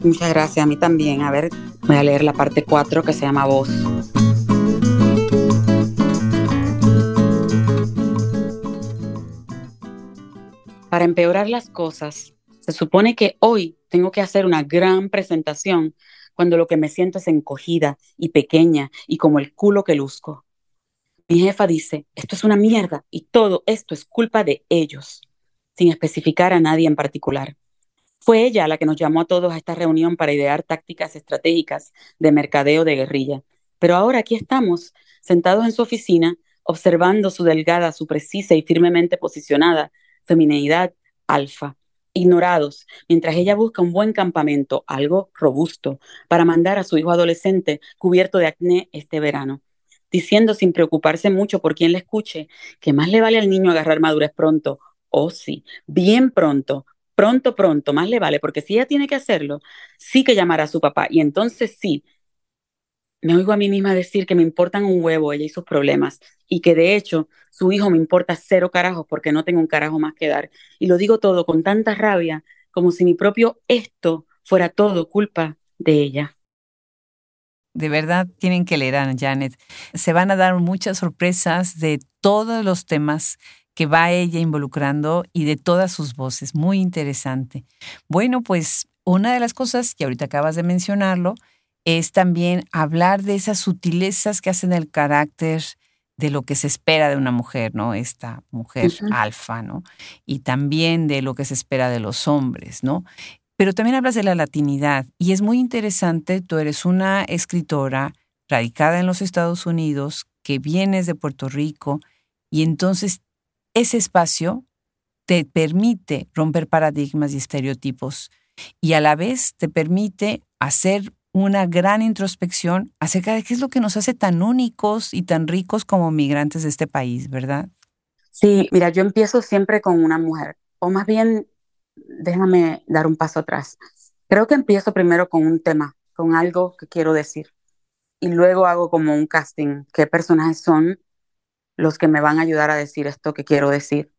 Muchas gracias, a mí también. A ver, voy a leer la parte 4 que se llama Voz. Para empeorar las cosas, se supone que hoy tengo que hacer una gran presentación cuando lo que me siento es encogida y pequeña y como el culo que luzco. Mi jefa dice, esto es una mierda y todo esto es culpa de ellos, sin especificar a nadie en particular. Fue ella la que nos llamó a todos a esta reunión para idear tácticas estratégicas de mercadeo de guerrilla. Pero ahora aquí estamos, sentados en su oficina, observando su delgada, su precisa y firmemente posicionada femineidad alfa, ignorados, mientras ella busca un buen campamento, algo robusto, para mandar a su hijo adolescente cubierto de acné este verano, diciendo sin preocuparse mucho por quien le escuche que más le vale al niño agarrar madurez pronto, oh sí, bien pronto, pronto, pronto, más le vale, porque si ella tiene que hacerlo, sí que llamará a su papá. Y entonces sí, me oigo a mí misma decir que me importan un huevo ella y sus problemas, y que de hecho su hijo me importa cero carajos porque no tengo un carajo más que dar. Y lo digo todo con tanta rabia, como si mi propio esto fuera todo culpa de ella. De verdad tienen que leer a Janet. Se van a dar muchas sorpresas de todos los temas que va ella involucrando y de todas sus voces. Muy interesante. Bueno, pues una de las cosas que ahorita acabas de mencionarlo es también hablar de esas sutilezas que hacen el carácter de lo que se espera de una mujer, ¿no? Esta mujer alfa, ¿no? Y también de lo que se espera de los hombres, ¿no? Pero también hablas de la latinidad y es muy interesante, tú eres una escritora radicada en los Estados Unidos, que vienes de Puerto Rico y entonces ese espacio te permite romper paradigmas y estereotipos y a la vez te permite hacer una gran introspección acerca de qué es lo que nos hace tan únicos y tan ricos como migrantes de este país, ¿verdad? Sí, mira, yo empiezo siempre con una mujer, o más bien, déjame dar un paso atrás. Creo que empiezo primero con un tema, con algo que quiero decir, y luego hago como un casting, qué personajes son los que me van a ayudar a decir esto que quiero decir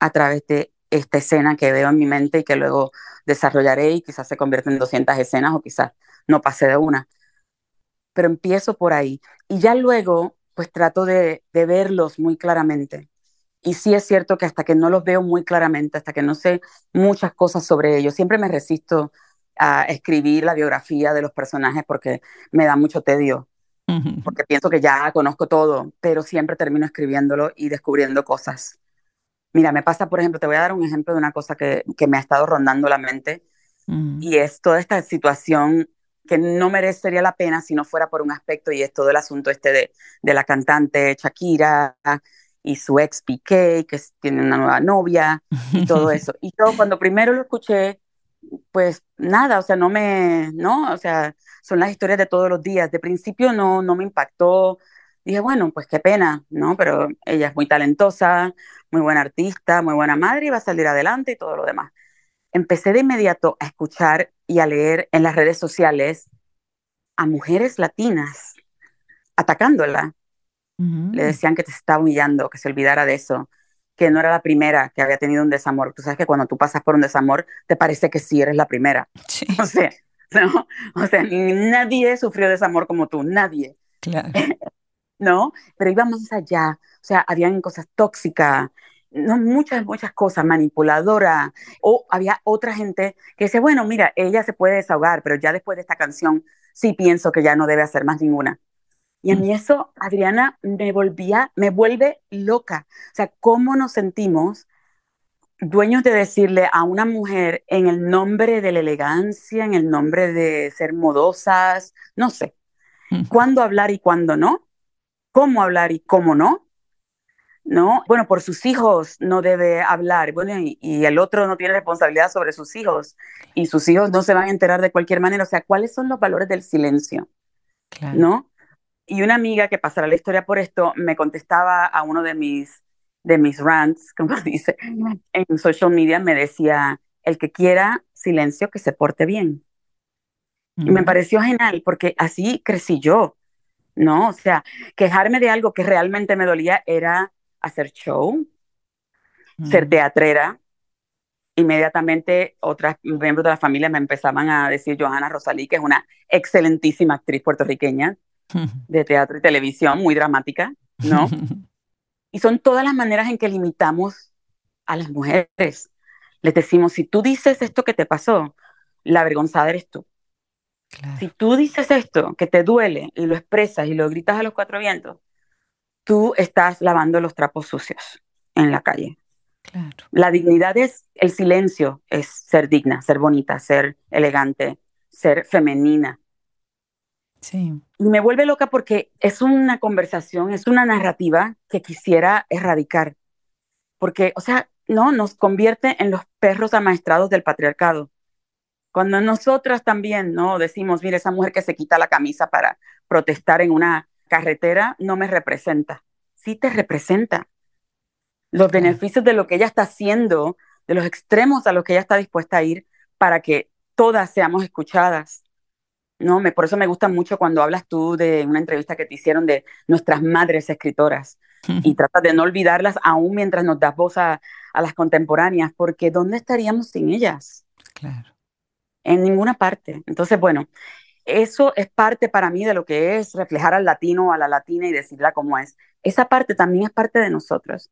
a través de esta escena que veo en mi mente y que luego desarrollaré y quizás se convierta en 200 escenas o quizás no pase de una. Pero empiezo por ahí y ya luego pues trato de, de verlos muy claramente. Y sí es cierto que hasta que no los veo muy claramente, hasta que no sé muchas cosas sobre ellos, siempre me resisto a escribir la biografía de los personajes porque me da mucho tedio, porque pienso que ya conozco todo, pero siempre termino escribiéndolo y descubriendo cosas. Mira, me pasa, por ejemplo, te voy a dar un ejemplo de una cosa que, que me ha estado rondando la mente y es toda esta situación que no merecería la pena si no fuera por un aspecto y es todo el asunto este de, de la cantante Shakira y su ex Piqué, que tiene una nueva novia y todo eso. Y yo cuando primero lo escuché, pues nada, o sea, no me, no, o sea, son las historias de todos los días. De principio no, no me impactó. Dije, bueno, pues qué pena, ¿no? Pero ella es muy talentosa, muy buena artista, muy buena madre y va a salir adelante y todo lo demás. Empecé de inmediato a escuchar y a leer en las redes sociales a mujeres latinas atacándola. Le decían que te estaba humillando, que se olvidara de eso, que no era la primera que había tenido un desamor. Tú sabes que cuando tú pasas por un desamor, te parece que sí eres la primera. O sea, no, o sea, nadie sufrió desamor como tú, nadie. Claro. ¿No? Pero iba más allá. O sea, habían cosas tóxicas, no, muchas, muchas cosas, manipuladora. O había otra gente que dice, bueno, mira, ella se puede desahogar, pero ya después de esta canción sí pienso que ya no debe hacer más ninguna. Y a mí eso, Adriana, me volvía, me vuelve loca. O sea, ¿cómo nos sentimos dueños de decirle a una mujer en el nombre de la elegancia, en el nombre de ser modosas, no sé, cuándo hablar y cuándo no, cómo hablar y cómo no? ¿No? Bueno, por sus hijos no debe hablar, bueno, y, y el otro no tiene responsabilidad sobre sus hijos, y sus hijos no se van a enterar de cualquier manera. O sea, ¿cuáles son los valores del silencio? Claro. ¿No? Y una amiga que pasará la historia por esto me contestaba a uno de mis, de mis rants, como dice, en social media, me decía, el que quiera silencio, que se porte bien. Y me pareció genial porque así crecí yo, ¿no? O sea, quejarme de algo que realmente me dolía era hacer show, ser teatrera. Inmediatamente otras miembros de la familia me empezaban a decir Johanna Rosalí, que es una excelentísima actriz puertorriqueña, de teatro y televisión, muy dramática, ¿no? y son todas las maneras en que limitamos a las mujeres. Les decimos, si tú dices esto que te pasó, la avergonzada eres tú. Claro. Si tú dices esto que te duele y lo expresas y lo gritas a los cuatro vientos, tú estás lavando los trapos sucios en la calle. Claro. La dignidad es el silencio, es ser digna, ser bonita, ser elegante, ser femenina, Sí. Y me vuelve loca porque es una conversación, es una narrativa que quisiera erradicar. Porque, o sea, no, nos convierte en los perros amaestrados del patriarcado. Cuando nosotras también, ¿no? Decimos, mire, esa mujer que se quita la camisa para protestar en una carretera no me representa. Sí te representa. Los beneficios de lo que ella está haciendo, de los extremos a los que ella está dispuesta a ir para que todas seamos escuchadas. No, me, por eso me gusta mucho cuando hablas tú de una entrevista que te hicieron de nuestras madres escritoras y tratas de no olvidarlas aún mientras nos das voz a, a, las contemporáneas, porque ¿dónde estaríamos sin ellas? Claro. En ninguna parte. Entonces, bueno, eso es parte para mí de lo que es reflejar al latino, a la latina y decirla como es. Esa parte también es parte de nosotros.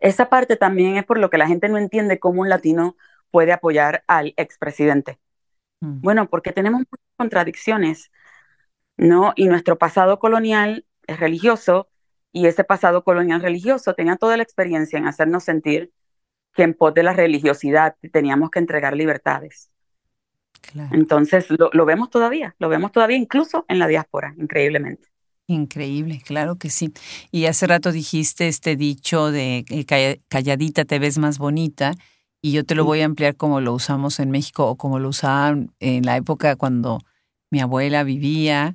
esa parte también es por lo que la gente no entiende cómo un latino puede apoyar al expresidente. Mm. Bueno, porque tenemos muchas contradicciones, ¿no? Y nuestro pasado colonial es religioso y ese pasado colonial religioso tenía toda la experiencia en hacernos sentir que en pos de la religiosidad teníamos que entregar libertades. Entonces lo, vemos todavía, lo vemos todavía incluso en la diáspora, increíblemente. Increíble, claro que sí. Y hace rato dijiste este dicho de calladita te ves más bonita y yo te lo voy a ampliar como lo usamos en México o como lo usaban en la época cuando mi abuela vivía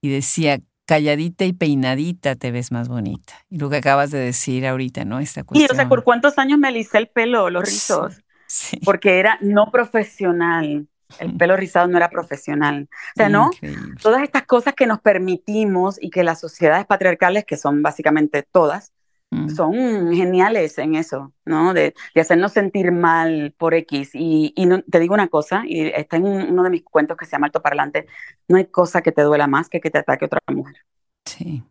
y decía calladita y peinadita te ves más bonita. Y lo que acabas de decir ahorita, ¿no? Esta cuestión. Y o sea, ¿por cuántos años me alisé el pelo, los rizos? Porque era no profesional. El pelo rizado no era profesional. O sea, ¿no? Todas estas cosas que nos permitimos y que las sociedades patriarcales, que son básicamente todas, mm. Son geniales en eso, ¿no? De, hacernos sentir mal por X. Y, no, te digo una cosa, y está en uno de mis cuentos que se llama Alto Parlante, no hay cosa que te duela más que que te ataque otra mujer. Sí,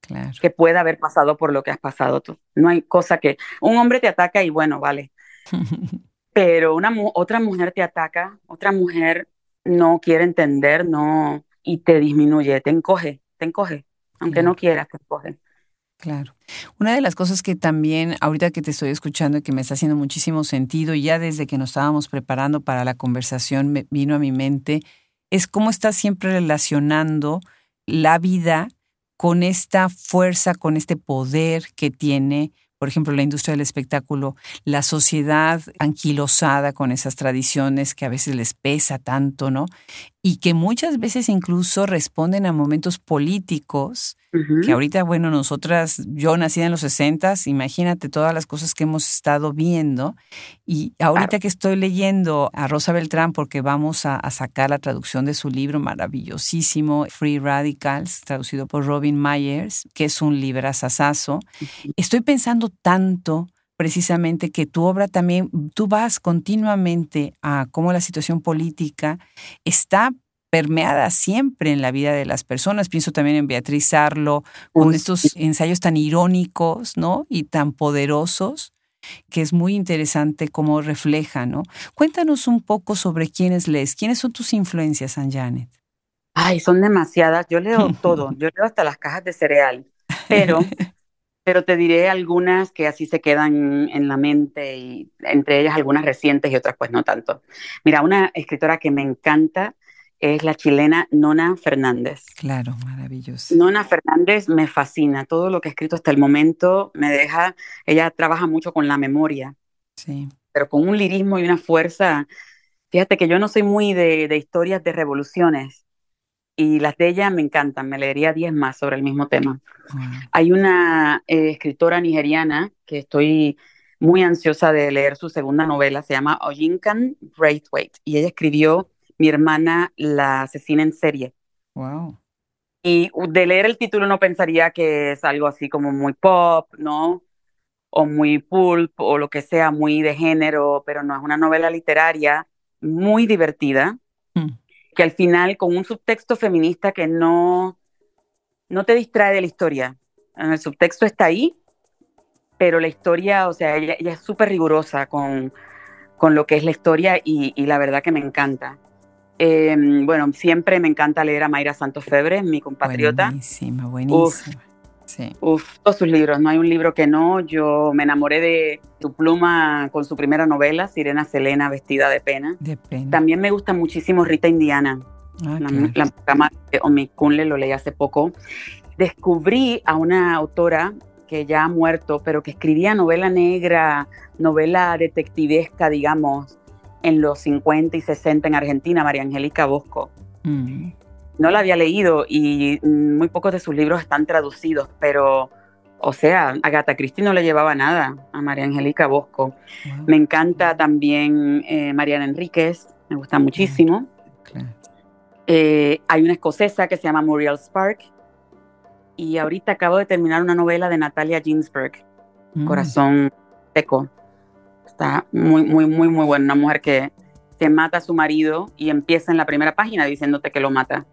claro. Que pueda haber pasado por lo que has pasado tú. No hay cosa que... Un hombre te ataca y bueno, vale. pero una otra mujer te ataca, otra mujer no quiere entender, no, y te disminuye, te encoge, te encoge, aunque no quieras, te encoge. Claro. Una de las cosas que también, ahorita que te estoy escuchando y que me está haciendo muchísimo sentido, ya desde que nos estábamos preparando para la conversación me vino a mi mente, es cómo estás siempre relacionando la vida con esta fuerza, con este poder que tiene por ejemplo, la industria del espectáculo, la sociedad anquilosada con esas tradiciones que a veces les pesa tanto, ¿no? Y que muchas veces incluso responden a momentos políticos que ahorita, bueno, nosotras, yo nací en los 60, imagínate todas las cosas que hemos estado viendo. Y ahorita que estoy leyendo a Rosa Beltrán, porque vamos a, sacar la traducción de su libro maravillosísimo, Free Radicals, traducido por Robin Myers, que es un librazazazo, estoy pensando tanto precisamente que tu obra también, tú vas continuamente a cómo la situación política está permeada siempre en la vida de las personas. Pienso también en Beatriz Arlo, con estos ensayos tan irónicos, ¿no? Y tan poderosos, que es muy interesante cómo refleja, ¿no? Cuéntanos un poco sobre quiénes lees. ¿Quiénes son tus influencias, Ann Janet? Ay, son demasiadas. Yo leo todo. Yo leo hasta las cajas de cereal. Pero, pero te diré algunas que así se quedan en la mente y entre ellas algunas recientes y otras pues no tanto. Mira, una escritora que me encanta es la chilena Nona Fernández. Claro, maravilloso. Nona Fernández me fascina. Todo lo que ha escrito hasta el momento me deja. Ella trabaja mucho con la memoria. Sí. Pero con un lirismo y una fuerza. Fíjate que yo no soy muy de, historias de revoluciones. Y las de ella me encantan. Me leería diez más sobre el mismo tema. Hay una eh, escritora nigeriana que estoy muy ansiosa de leer su segunda novela. Se llama Ojinkan Braithwaite. Y ella escribió mi hermana la asesina en serie. Wow. Y de leer el título no pensaría que es algo así como muy pop, ¿no? O muy pulp o lo que sea, muy de género, pero no es una novela literaria muy divertida. Que al final con un subtexto feminista que no, no te distrae de la historia. El subtexto está ahí, pero la historia, o sea, ella, es súper rigurosa con, con, lo que es la historia y, la verdad que me encanta. Em, bueno, siempre me encanta leer a Mayra Santos Febre, mi compatriota. Buenísima, buenísima. Todos sus libros, no hay un libro que no. Yo me enamoré de su pluma con su primera novela, Sirena Selena, vestida de pena. De pena. También me gusta muchísimo Rita Indiana. Ah, la, la de Omi Kunle, lo leí hace poco. Descubrí a una autora que ya ha muerto, pero que escribía novela negra, novela detectivesca, digamos, en los 50 y 60 en Argentina, María Angélica Bosco. Mm. No la había leído y muy pocos de sus libros están traducidos, pero, o sea, Agatha Christie no le llevaba nada a María Angélica Bosco. Me encanta también eh, Mariana Enríquez, me gusta muchísimo. Eh, hay una escocesa que se llama Muriel Spark y ahorita acabo de terminar una novela de Natalia Ginsberg, mm. Corazón Seco. Está muy, muy, muy, muy buena. Una mujer que se mata a su marido y empieza en la primera página diciéndote que lo mata.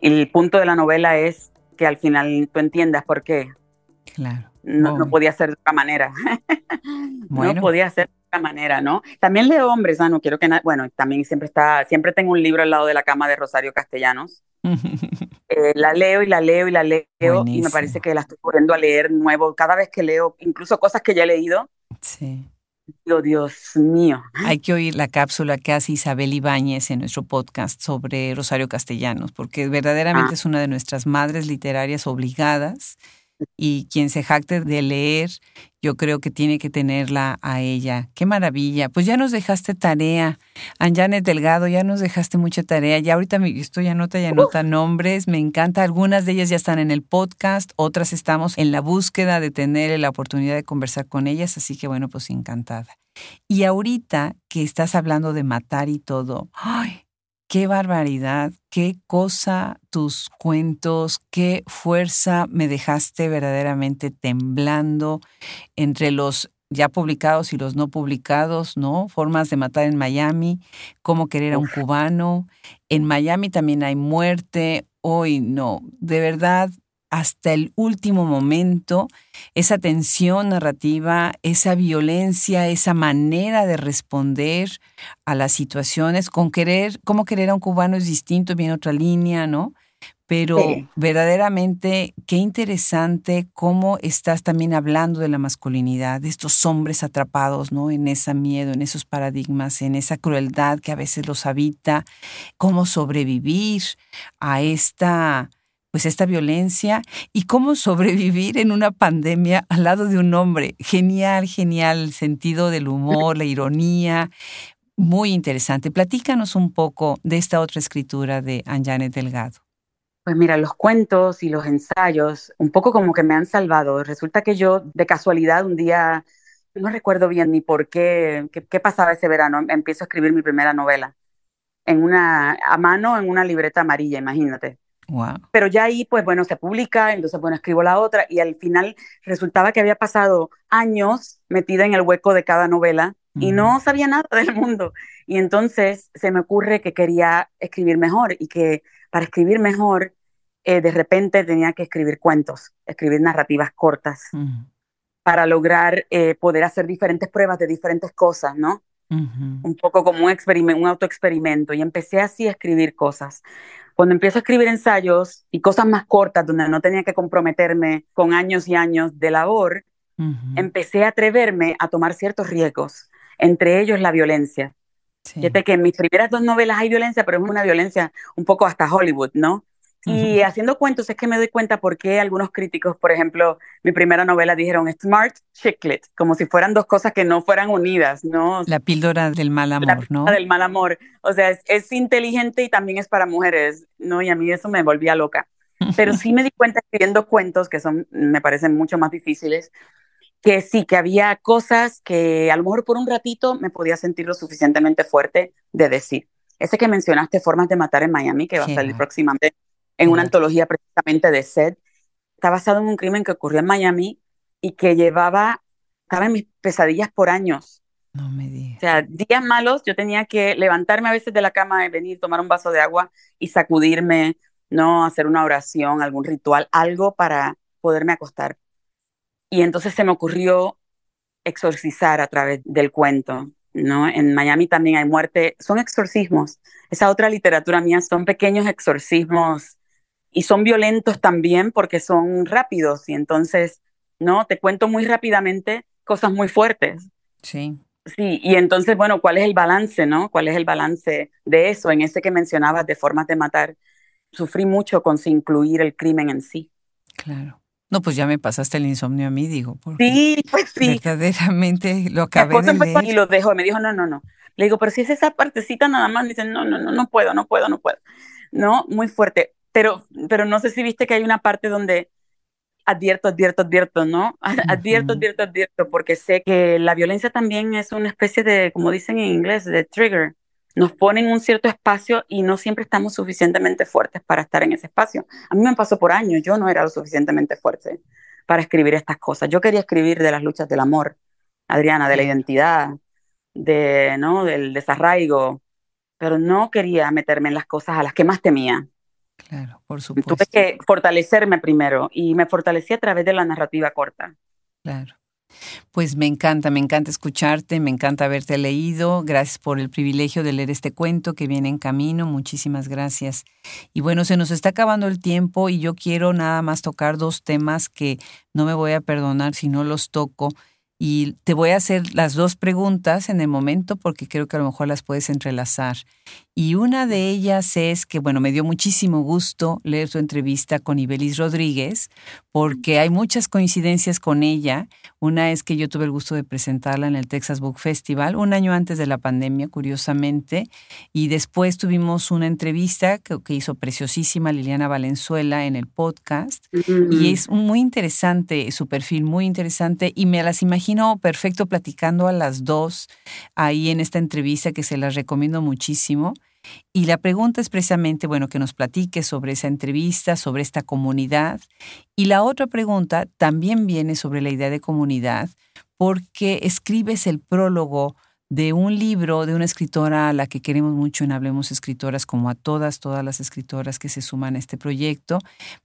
El punto de la novela es que al final tú entiendas por qué. Claro. no, no podía ser de otra manera. No podía ser de otra manera, ¿no? También leo hombres, ¿no? no quiero que bueno, también siempre está, siempre tengo un libro al lado de la cama de Rosario Castellanos. Eh, la leo y la leo y la leo y me parece que la estoy volviendo a leer nuevo cada vez que leo, incluso cosas que ya he leído. Sí. Oh, Dios mío. Hay que oír la cápsula que hace Isabel Ibáñez en nuestro podcast sobre Rosario Castellanos, porque verdaderamente ah. es una de nuestras madres literarias obligadas y quien se jacte de leer, yo creo que tiene que tenerla a ella. Qué maravilla. Pues ya nos dejaste tarea. Anjanet Delgado, ya nos dejaste mucha tarea. Ya ahorita me estoy anota y anota nombres. Me encanta. Algunas de ellas ya están en el podcast, otras estamos en la búsqueda de tener la oportunidad de conversar con ellas. Así que bueno, pues encantada. Y ahorita que estás hablando de matar y todo, ¡ay! Qué barbaridad, qué cosa tus cuentos, qué fuerza me dejaste verdaderamente temblando entre los ya publicados y los no publicados, ¿no? Formas de matar en Miami, cómo querer a un cubano. En Miami también hay muerte. Hoy no, de verdad hasta el último momento, esa tensión narrativa, esa violencia, esa manera de responder a las situaciones, con querer, cómo querer a un cubano es distinto, viene otra línea, ¿no? Pero verdaderamente, qué interesante cómo estás también hablando de la masculinidad, de estos hombres atrapados, ¿no? En ese miedo, en esos paradigmas, en esa crueldad que a veces los habita, cómo sobrevivir a esta pues esta violencia y cómo sobrevivir en una pandemia al lado de un hombre. Genial, genial, el sentido del humor, la ironía, muy interesante. Platícanos un poco de esta otra escritura de Anjanet Delgado. Pues mira, los cuentos y los ensayos, un poco como que me han salvado. Resulta que yo, de casualidad, un día, no recuerdo bien ni por qué, qué, qué pasaba ese verano, empiezo a escribir mi primera novela en una, a mano en una libreta amarilla, imagínate. Pero ya ahí, pues bueno, se publica, entonces, bueno, escribo la otra y al final resultaba que había pasado años metida en el hueco de cada novela y no sabía nada del mundo. Y entonces se me ocurre que quería escribir mejor y que para escribir mejor, eh, de repente tenía que escribir cuentos, escribir narrativas cortas para lograr eh, poder hacer diferentes pruebas de diferentes cosas, ¿no? Un poco como un, un autoexperimento. Y empecé así a escribir cosas. Cuando empiezo a escribir ensayos y cosas más cortas, donde no tenía que comprometerme con años y años de labor, empecé a atreverme a tomar ciertos riesgos, entre ellos la violencia. Fíjate que en mis primeras dos novelas hay violencia, pero es una violencia un poco hasta Hollywood, ¿no? Y haciendo cuentos es que me doy cuenta por qué algunos críticos, por ejemplo, mi primera novela dijeron smart chiclet, como si fueran dos cosas que no fueran unidas, ¿no? La píldora del mal amor, ¿no? del mal amor. O sea, es, inteligente y también es para mujeres, ¿no? Y a mí eso me volvía loca. Pero sí me di cuenta escribiendo cuentos, que son, me parecen mucho más difíciles, que sí, que había cosas que a lo mejor por un ratito me podía sentir lo suficientemente fuerte de decir. Ese que mencionaste, Formas de Matar en Miami, que va a salir próximamente en una antología precisamente de Sed. Está basado en un crimen que ocurrió en Miami y que llevaba, estaba en mis pesadillas por años. No me digas. O sea, días malos, yo tenía que levantarme a veces de la cama, venir, tomar un vaso de agua y sacudirme, ¿no? Hacer una oración, algún ritual, algo para poderme acostar. Y entonces se me ocurrió exorcizar a través del cuento, ¿no? En Miami también hay muerte, son exorcismos. Esa otra literatura mía son pequeños exorcismos y son violentos también porque son rápidos y entonces, ¿no? Te cuento muy rápidamente cosas muy fuertes. Sí. Sí, y entonces, bueno, ¿cuál es el balance, no? ¿Cuál es el balance de eso? En ese que mencionabas de formas de matar, sufrí mucho con incluir el crimen en sí. Claro. No, pues ya me pasaste el insomnio a mí, digo. Sí, pues sí. Verdaderamente lo acabé de leer. Y lo dejo, me dijo, no, no, no. Le digo, pero si es esa partecita nada más, dicen, no, no, no, no puedo, no puedo, no puedo. No, muy fuerte pero, pero no sé si viste que hay una parte donde advierto, advierto, advierto, ¿no? Advierto, advierto, advierto, porque sé que la violencia también es una especie de, como dicen en inglés, de trigger. Nos ponen un cierto espacio y no siempre estamos suficientemente fuertes para estar en ese espacio. A mí me pasó por años, yo no era lo suficientemente fuerte para escribir estas cosas. Yo quería escribir de las luchas del amor, Adriana, de la identidad, de, ¿no? del desarraigo, pero no quería meterme en las cosas a las que más temía. Claro, por supuesto. Tuve que fortalecerme primero y me fortalecí a través de la narrativa corta. Claro. Pues me encanta, me encanta escucharte, me encanta haberte leído. Gracias por el privilegio de leer este cuento que viene en camino. Muchísimas gracias. Y bueno, se nos está acabando el tiempo y yo quiero nada más tocar dos temas que no me voy a perdonar si no los toco. Y te voy a hacer las dos preguntas en el momento porque creo que a lo mejor las puedes entrelazar. Y una de ellas es que, bueno, me dio muchísimo gusto leer tu entrevista con Ibelis Rodríguez, porque hay muchas coincidencias con ella. Una es que yo tuve el gusto de presentarla en el Texas Book Festival un año antes de la pandemia, curiosamente, y después tuvimos una entrevista que, hizo preciosísima Liliana Valenzuela en el podcast, y es muy interesante su perfil, muy interesante, y me las imagino perfecto platicando a las dos ahí en esta entrevista que se las recomiendo muchísimo. Y la pregunta es precisamente, bueno, que nos platique sobre esa entrevista, sobre esta comunidad. Y la otra pregunta también viene sobre la idea de comunidad, porque escribes el prólogo de un libro de una escritora a la que queremos mucho en Hablemos Escritoras, como a todas, todas las escritoras que se suman a este proyecto,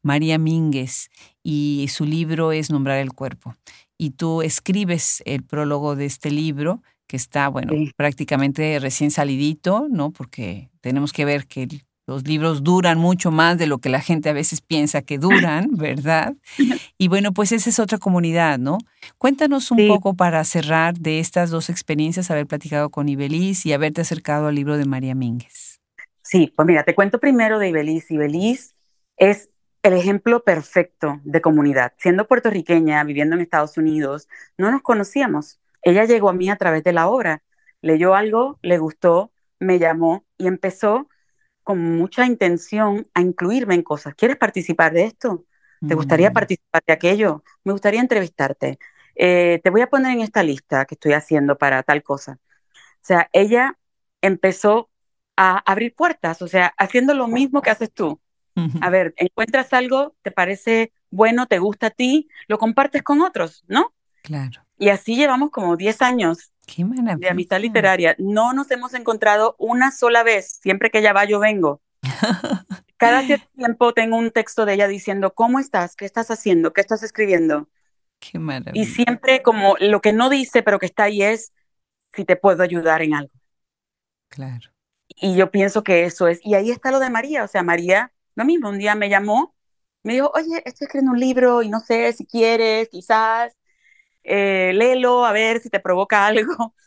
María Mínguez, y su libro es Nombrar el Cuerpo. Y tú escribes el prólogo de este libro que está, bueno, prácticamente recién salidito, ¿no? Porque tenemos que ver que los libros duran mucho más de lo que la gente a veces piensa que duran, ¿verdad? Y bueno, pues esa es otra comunidad, ¿no? Cuéntanos un poco para cerrar de estas dos experiencias, haber platicado con Ibeliz y haberte acercado al libro de María Mínguez. Sí, pues mira, te cuento primero de Ibeliz. Ibeliz es el ejemplo perfecto de comunidad. Siendo puertorriqueña, viviendo en Estados Unidos, no nos conocíamos. Ella llegó a mí a través de la obra, leyó algo, le gustó, me llamó y empezó con mucha intención a incluirme en cosas. ¿Quieres participar de esto? ¿Te gustaría mm. participar de aquello? Me gustaría entrevistarte. Eh, te voy a poner en esta lista que estoy haciendo para tal cosa. O sea, ella empezó a abrir puertas, o sea, haciendo lo mismo que haces tú. A ver, encuentras algo, te parece bueno, te gusta a ti, lo compartes con otros, ¿no? Claro. Y así llevamos como 10 años de amistad literaria. No nos hemos encontrado una sola vez. Siempre que ella va, yo vengo. Cada cierto tiempo tengo un texto de ella diciendo, ¿cómo estás? ¿Qué estás haciendo? ¿Qué estás escribiendo? Qué maravilla. Y siempre como lo que no dice, pero que está ahí es si te puedo ayudar en algo. Claro. Y yo pienso que eso es. Y ahí está lo de María. O sea, María, lo mismo, un día me llamó, me dijo, oye, estoy escribiendo un libro y no sé si quieres, quizás eh, léelo a ver si te provoca algo.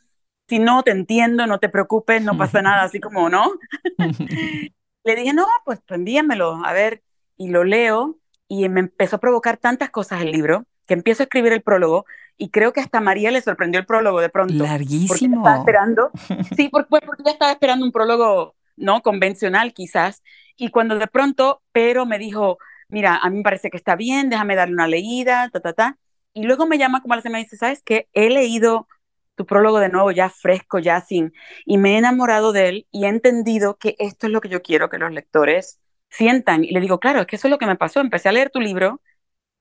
Si no, te entiendo, no te preocupes, no pasa nada, así como, ¿no? Le dije, no, pues, pues envíamelo, a ver, y lo leo, y me empezó a provocar tantas cosas el libro, que empiezo a escribir el prólogo, y creo que hasta María le sorprendió el prólogo de pronto. Larguísimo. Porque estaba esperando, sí, porque, pues, porque ya estaba esperando un prólogo, ¿no? Convencional quizás, y cuando de pronto, pero me dijo, mira, a mí me parece que está bien, déjame darle una leída, ta, ta, ta, y luego me llama como la semana y dice, ¿sabes qué? He leído tu prólogo de nuevo, ya fresco, ya sin, y me he enamorado de él y he entendido que esto es lo que yo quiero que los lectores sientan. Y le digo, claro, es que eso es lo que me pasó. Empecé a leer tu libro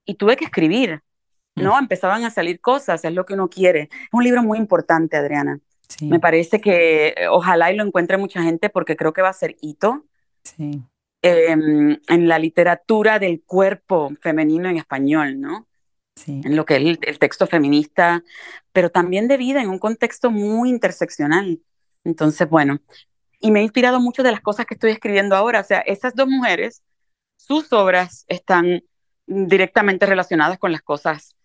y tuve que escribir, ¿no? Mm. Empezaban a salir cosas, es lo que uno quiere. Es un libro muy importante, Adriana. Me parece que eh, ojalá y lo encuentre mucha gente porque creo que va a ser hito. Em, en la literatura del cuerpo femenino en español, ¿no? En lo que es el, texto feminista, pero también de vida en un contexto muy interseccional. Entonces, bueno, y me ha inspirado mucho de las cosas que estoy escribiendo ahora. O sea, esas dos mujeres, sus obras están directamente relacionadas con las cosas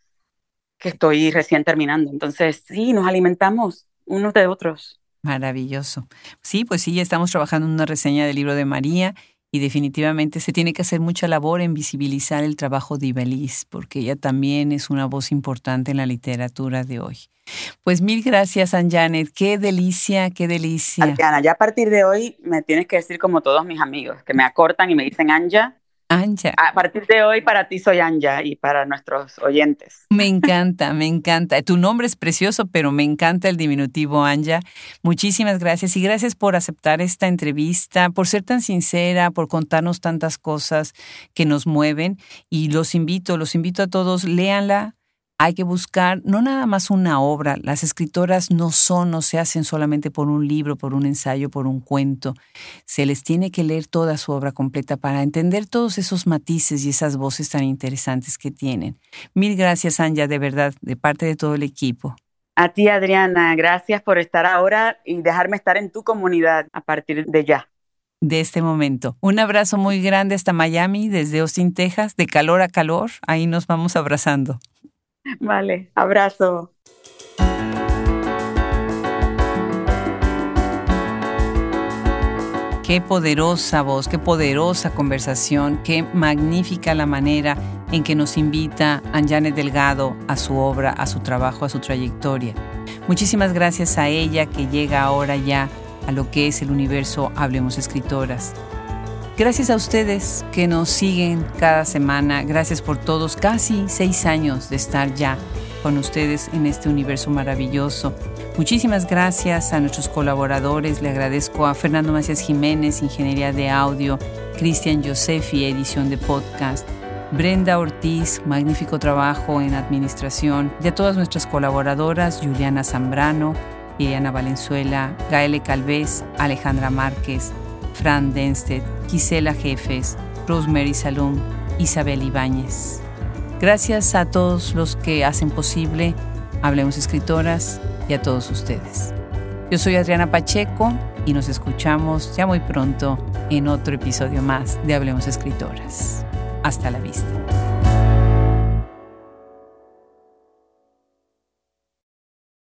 que estoy recién terminando. Entonces, sí, nos alimentamos unos de otros. Maravilloso. Sí, pues sí, estamos trabajando en una reseña del libro de María y definitivamente se tiene que hacer mucha labor en visibilizar el trabajo de Ibeliz, porque ella también es una voz importante en la literatura de hoy. Pues mil gracias, Anjanet. Qué delicia, qué delicia. Adriana, ya a partir de hoy me tienes que decir como todos mis amigos, que me acortan y me dicen Anja, Anja. A partir de hoy para ti soy Anja y para nuestros oyentes. Me encanta, me encanta. Tu nombre es precioso, pero me encanta el diminutivo Anja. Muchísimas gracias y gracias por aceptar esta entrevista, por ser tan sincera, por contarnos tantas cosas que nos mueven y los invito, los invito a todos, léanla hay que buscar no nada más una obra, las escritoras no son, no se hacen solamente por un libro, por un ensayo, por un cuento, se les tiene que leer toda su obra completa para entender todos esos matices y esas voces tan interesantes que tienen. Mil gracias, Anja, de verdad, de parte de todo el equipo. A ti, Adriana, gracias por estar ahora y dejarme estar en tu comunidad a partir de ya de este momento. Un abrazo muy grande hasta Miami, desde Austin, Texas, de calor a calor. Ahí nos vamos abrazando. Vale, abrazo. Qué poderosa voz, qué poderosa conversación, qué magnífica la manera en que nos invita Anjanet Delgado a su obra, a su trabajo, a su trayectoria. Muchísimas gracias a ella que llega ahora ya a lo que es el universo Hablemos Escritoras. Gracias a ustedes que nos siguen cada semana. Gracias por todos, casi seis años de estar ya con ustedes en este universo maravilloso. Muchísimas gracias a nuestros colaboradores. Le agradezco a Fernando Macías Jiménez, Ingeniería de Audio, Cristian Josefi, edición de podcast, Brenda Ortiz, magnífico trabajo en administración, y a todas nuestras colaboradoras, Juliana Zambrano, Liliana Valenzuela, Gaele Calvez, Alejandra Márquez, Fran Denstedt, Gisela Jefes, Rosemary Salum, Isabel Ibáñez. Gracias a todos los que hacen posible Hablemos Escritoras y a todos ustedes. Yo soy Adriana Pacheco y nos escuchamos ya muy pronto en otro episodio más de Hablemos Escritoras. Hasta la vista.